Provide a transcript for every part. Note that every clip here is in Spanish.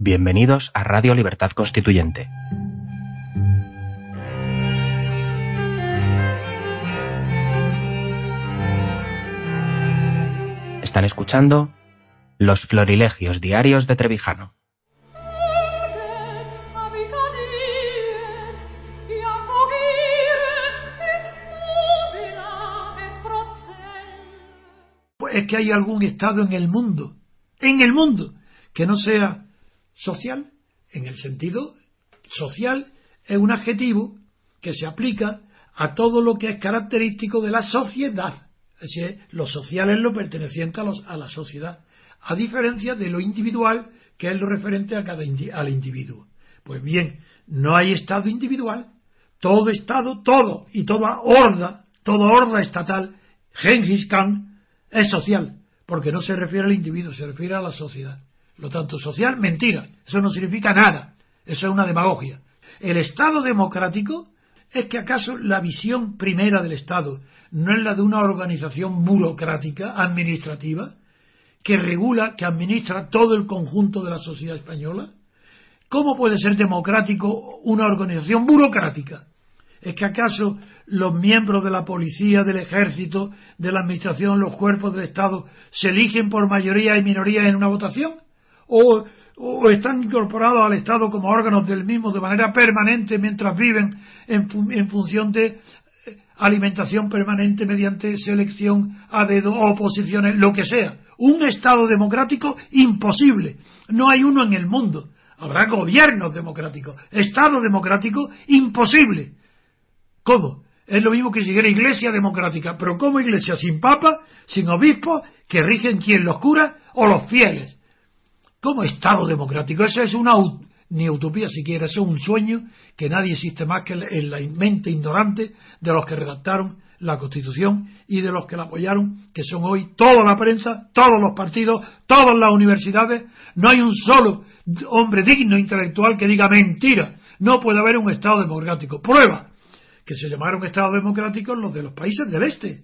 Bienvenidos a Radio Libertad Constituyente. Están escuchando Los Florilegios Diarios de Trevijano. Pues es que hay algún Estado en el mundo, en el mundo, que no sea social, en el sentido social es un adjetivo que se aplica a todo lo que es característico de la sociedad. Es decir, lo social es lo perteneciente a, los, a la sociedad, a diferencia de lo individual, que es lo referente a cada al individuo. Pues bien, no hay Estado individual. Todo Estado, todo y toda horda, toda horda estatal, Genghis Khan, es social, porque no se refiere al individuo, se refiere a la sociedad. Lo tanto, social, mentira. Eso no significa nada. Eso es una demagogia. El Estado democrático es que acaso la visión primera del Estado no es la de una organización burocrática, administrativa, que regula, que administra todo el conjunto de la sociedad española. ¿Cómo puede ser democrático una organización burocrática? ¿Es que acaso los miembros de la policía, del ejército, de la administración, los cuerpos del Estado se eligen por mayoría y minoría en una votación? O, están incorporados al Estado como órganos del mismo de manera permanente mientras viven en, función de eh, alimentación permanente mediante selección a dedo oposiciones, lo que sea. Un Estado democrático imposible. No hay uno en el mundo. Habrá gobiernos democráticos. Estado democrático imposible. ¿Cómo? Es lo mismo que si era iglesia democrática. Pero ¿cómo iglesia sin papa, sin obispo, que rigen quién los cura o los fieles? Como Estado democrático. Eso es una ni utopía siquiera, eso es un sueño que nadie existe más que en la mente ignorante de los que redactaron la Constitución y de los que la apoyaron, que son hoy toda la prensa, todos los partidos, todas las universidades. No hay un solo hombre digno intelectual que diga mentira. No puede haber un Estado democrático. Prueba que se llamaron Estados democráticos los de los países del Este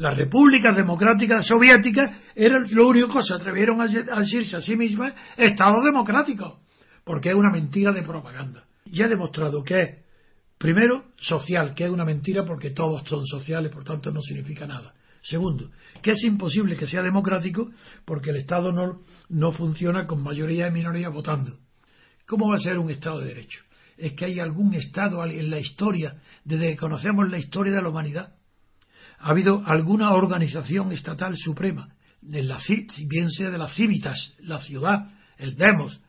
las repúblicas democráticas soviéticas eran lo único que se atrevieron a decirse a sí mismas Estado democrático, porque es una mentira de propaganda. Ya he demostrado que es, primero, social, que es una mentira porque todos son sociales, por tanto no significa nada. Segundo, que es imposible que sea democrático porque el Estado no, no funciona con mayoría y minoría votando. ¿Cómo va a ser un Estado de Derecho? Es que hay algún Estado en la historia, desde que conocemos la historia de la humanidad, ha habido alguna organización estatal suprema, de la, bien sea de las civitas, la ciudad, el demos,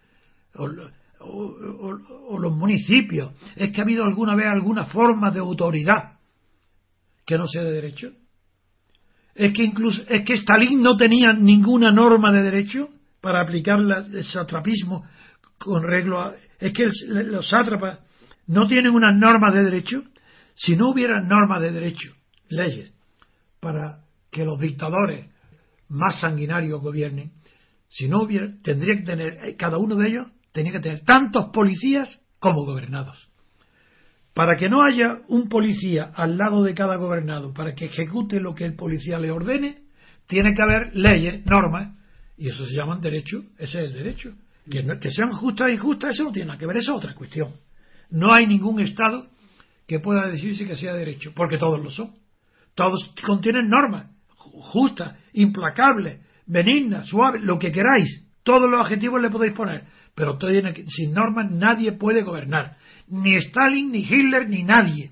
o, los municipios, es que ha habido alguna vez alguna forma de autoridad que no sea de derecho. Es que incluso es que Stalin no tenía ninguna norma de derecho para aplicar el satrapismo con reglo a, es que los sátrapas no tienen unas normas de derecho si no hubiera normas de derecho leyes para que los dictadores más sanguinarios gobiernen, si no hubiera, tendría que tener, eh, cada uno de ellos tenía que tener tantos policías como gobernados. Para que no haya un policía al lado de cada gobernado para que ejecute lo que el policía le ordene, tiene que haber leyes, normas, y eso se llaman derecho, ese es el derecho. Que, que sean justas e injustas, eso no tiene nada que ver, eso es otra cuestión. No hay ningún Estado que pueda decirse que sea derecho, porque todos lo son. Todos contienen normas justas, implacables, benignas, suaves, lo que queráis. Todos los adjetivos le podéis poner. Pero sin normas nadie puede gobernar. Ni Stalin, ni Hitler, ni nadie.